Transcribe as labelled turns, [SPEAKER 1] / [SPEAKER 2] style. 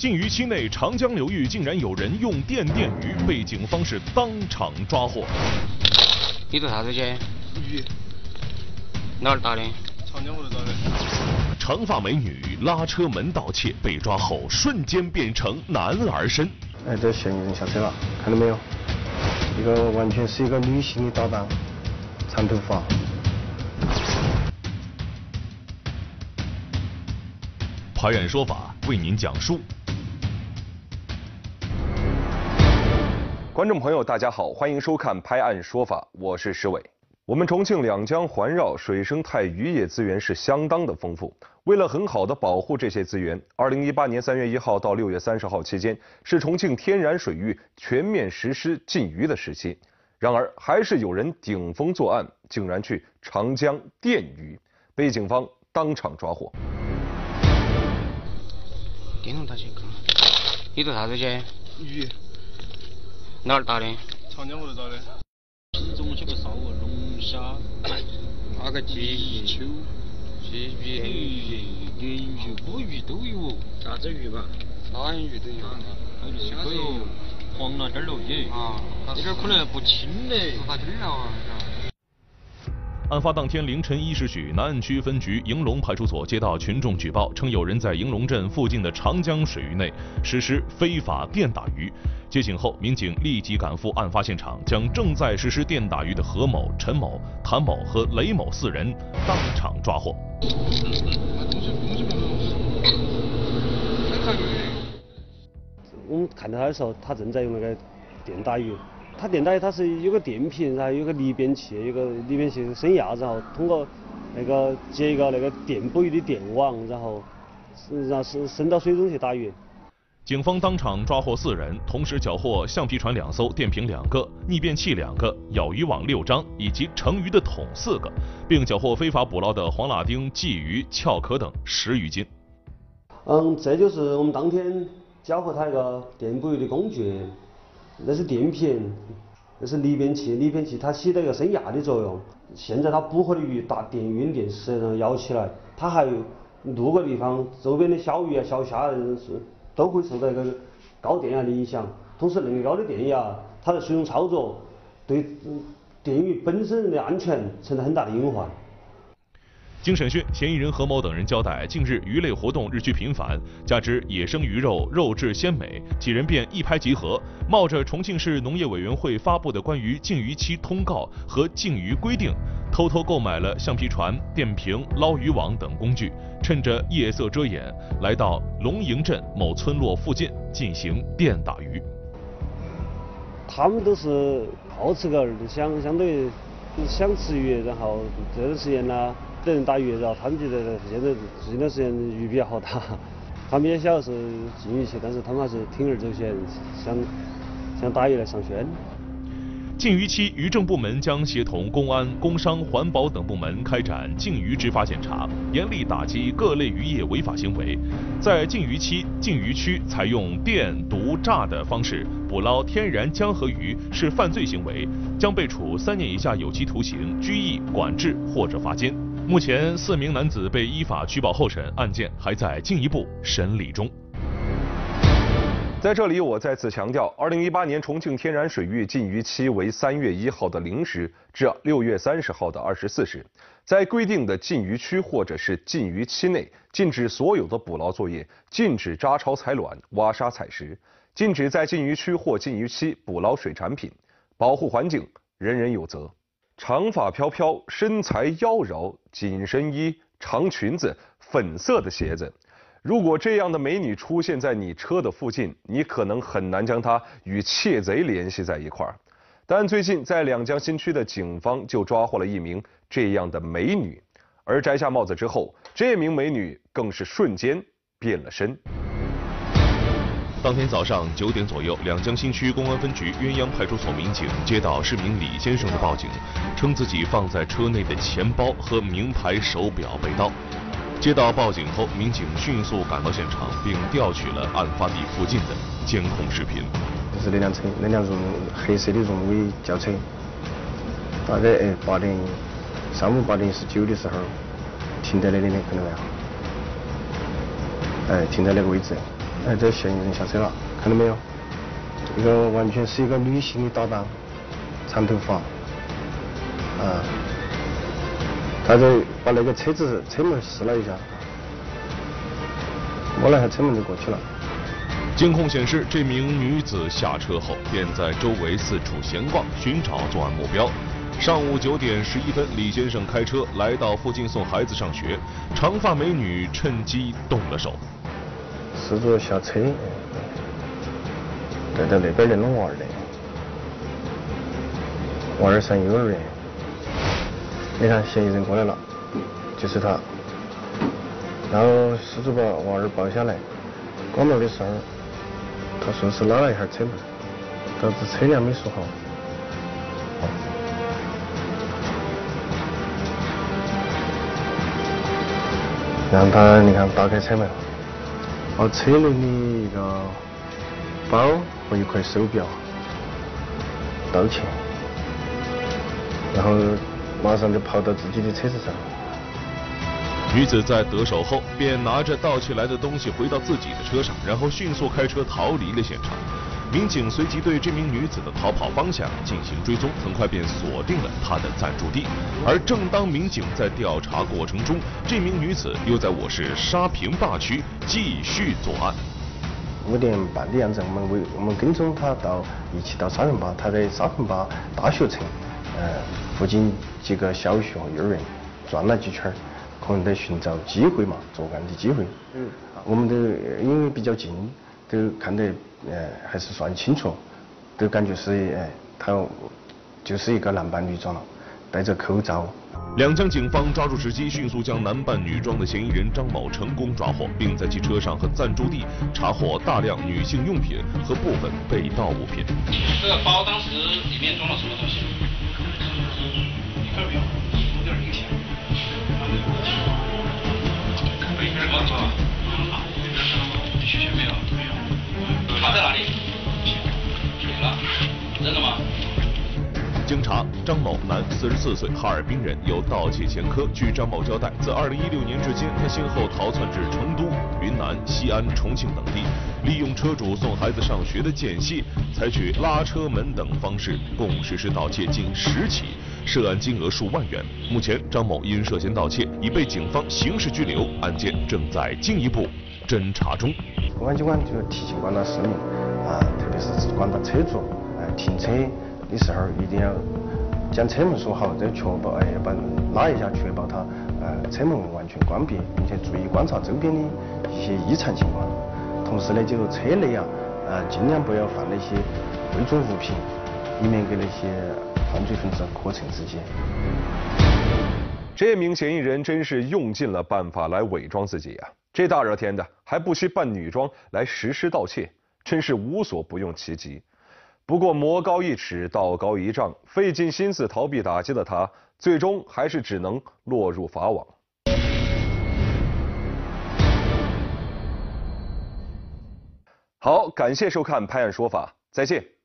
[SPEAKER 1] 禁渔期内，长江流域竟然有人用电电鱼，被警方是当场抓获。
[SPEAKER 2] 你做啥子去？
[SPEAKER 3] 鱼。
[SPEAKER 2] 哪儿打的？
[SPEAKER 3] 长江湖头打的。
[SPEAKER 1] 长发美女拉车门盗窃被抓后，瞬间变成男儿身。
[SPEAKER 4] 哎，这嫌疑人下车了，看到没有？一个完全是一个女性的搭档，长头发。
[SPEAKER 1] 拍案说法为您讲述。
[SPEAKER 5] 观众朋友，大家好，欢迎收看《拍案说法》，我是石伟。我们重庆两江环绕，水生态渔业资源是相当的丰富。为了很好的保护这些资源，二零一八年三月一号到六月三十号期间，是重庆天然水域全面实施禁渔的时期。然而，还是有人顶风作案，竟然去长江电鱼，被警方当场抓获。
[SPEAKER 2] 电动打去干？你做啥子去？
[SPEAKER 3] 鱼。
[SPEAKER 2] 哪儿打的？
[SPEAKER 3] 长江湖头打的。
[SPEAKER 6] 品种些个烧鹅、龙虾，
[SPEAKER 2] 那个鲫鱼、
[SPEAKER 6] 秋、
[SPEAKER 2] 鲫鱼、黑鱼、鲢鱼、乌鱼都有。
[SPEAKER 6] 啥子鱼吧？
[SPEAKER 2] 啥样鱼都有。
[SPEAKER 6] 还有黄辣尖儿喽耶。
[SPEAKER 2] 啊。
[SPEAKER 6] 这点可能不清嘞。
[SPEAKER 2] 不发筋了啊。
[SPEAKER 1] 案发当天凌晨一时许，南岸区分局迎龙派出所接到群众举报，称有人在迎龙镇附近的长江水域内实施非法电打鱼。接警后，民警立即赶赴案发现场，将正在实施电打鱼的何某、陈某、谭某和雷某四人当场抓获。
[SPEAKER 4] 我们看到他的时候，他正在用那个电打鱼。它电打鱼它是有个电瓶，然后有个离变器，有个离变器升压，然后通过那个接一个那个电捕鱼的电网，然后然后是伸到水中去打鱼。
[SPEAKER 1] 警方当场抓获四人，同时缴获橡皮船两艘、电瓶两个、逆变器两个、咬鱼网六张以及成鱼的桶四个，并缴获非法捕捞的黄辣丁、鲫鱼、壳壳等十余斤。
[SPEAKER 4] 嗯，这就是我们当天缴获他一个电捕鱼的工具。那是电瓶，那是逆变器，逆变器它起到一个升压的作用。现在它捕获的鱼打电晕电实际上咬起来，它还有路过地方周边的小鱼啊、小虾是都会受到一个高电压的影响。同时，那么高的电压，它在水中操作，对电鱼本身的安全存在很大的隐患。
[SPEAKER 1] 经审讯，嫌疑人何某等人交代，近日鱼类活动日趋频繁，加之野生鱼肉肉质鲜美，几人便一拍即合，冒着重庆市农业委员会发布的关于禁渔期通告和禁渔规定，偷偷购买了橡皮船、电瓶、捞鱼网等工具，趁着夜色遮掩，来到龙营镇某村落附近进行电打鱼。
[SPEAKER 4] 他们都是好吃个儿，相相对想吃鱼，然后这段时间呢。等人打鱼，然后他们觉得现在这段时间鱼比较好打，他们也晓得是禁渔期，但是他们还是铤而走险，想想打鱼来上宣。
[SPEAKER 1] 禁渔期，渔政部门将协同公安、工商、环保等部门开展禁渔执法检查，严厉打击各类渔业违法行为。在禁渔期、禁渔区采用电、毒、炸的方式捕捞天然江河鱼是犯罪行为，将被处三年以下有期徒刑、拘役、管制或者罚金。目前，四名男子被依法取保候审，案件还在进一步审理中。
[SPEAKER 5] 在这里，我再次强调，二零一八年重庆天然水域禁渔期为三月一号的零时至六月三十号的二十四时，在规定的禁渔区或者是禁渔期内，禁止所有的捕捞作业，禁止扎巢采卵、挖沙采石，禁止在禁渔区或禁渔期捕捞水产品，保护环境，人人有责。长发飘飘，身材妖娆，紧身衣、长裙子、粉色的鞋子。如果这样的美女出现在你车的附近，你可能很难将她与窃贼联系在一块儿。但最近在两江新区的警方就抓获了一名这样的美女，而摘下帽子之后，这名美女更是瞬间变了身。
[SPEAKER 1] 当天早上九点左右，两江新区公安分局鸳鸯派出所民警接到市民李先生的报警，称自己放在车内的钱包和名牌手表被盗。接到报警后，民警迅速赶到现场，并调取了案发地附近的监控视频。
[SPEAKER 4] 就是那辆车，那辆荣黑色的荣威轿车，大概哎八点上午八点十九的时候停在那里面，看到没有？哎，停在那个位置。
[SPEAKER 7] 哎，这嫌疑人下车了，看到没有？这个完全是一个女性的搭档，长头发，啊，他就把那个车子车门试了一下，摸了下车门就过去了。
[SPEAKER 1] 监控显示，这名女子下车后便在周围四处闲逛，寻找作案目标。上午九点十一分，李先生开车来到附近送孩子上学，长发美女趁机动了手。
[SPEAKER 7] 失主下车，带到那边来弄娃儿的，娃儿上幼儿园。你看嫌疑人过来了，就是他。然后失主把娃儿抱下来，关门的时候，他顺势拉了一下车门，导致车辆没锁好。让他你看打开车门，把车内的一个包和一块手表盗窃，然后马上就跑到自己的车子上。
[SPEAKER 1] 女子在得手后，便拿着盗窃来的东西回到自己的车上，然后迅速开车逃离了现场。民警随即对这名女子的逃跑方向进行追踪，很快便锁定了她的暂住地。而正当民警在调查过程中，这名女子又在我市沙坪坝区继续作案。
[SPEAKER 7] 五点半的样子，我们为我们跟踪她到一起到沙坪坝，她在沙坪坝大学城呃附近几个小学和幼儿园转了几圈，可能在寻找机会嘛，作案的机会。嗯，我们都因为比较近，都看得。呃，还是算清楚，都感觉是哎，他就是一个男扮女装了，戴着口罩。
[SPEAKER 1] 两江警方抓住时机，迅速将男扮女装的嫌疑人张某成功抓获，并在其车上和暂住地查获大量女性用品和部分被盗物品。
[SPEAKER 8] 这个包当时里面装了什么东西？
[SPEAKER 1] 查，张某，男，四十四岁，哈尔滨人，有盗窃前科。据张某交代，自二零一六年至今，他先后逃窜至成都、云南、西安、重庆等地，利用车主送孩子上学的间隙，采取拉车门等方式，共实施盗窃近十起，涉案金额数万元。目前，张某因涉嫌盗窃已被警方刑事拘留，案件正在进一步侦查中。
[SPEAKER 7] 公安机关就提醒广大市民啊，特别是广大车主，呃，停车的时候一定要将车门锁好，再确保哎要把拉一下，确保它呃车门完全关闭，并且注意观察周边的一些异常情况。同时呢，就车内啊，呃尽量不要放那些贵重物品，以免给那些犯罪分子可乘之机。
[SPEAKER 5] 这名嫌疑人真是用尽了办法来伪装自己呀！这大热天的，还不惜扮女装来实施盗窃，真是无所不用其极。不过魔高一尺，道高一丈，费尽心思逃避打击的他，最终还是只能落入法网。好，感谢收看《拍案说法》，再见。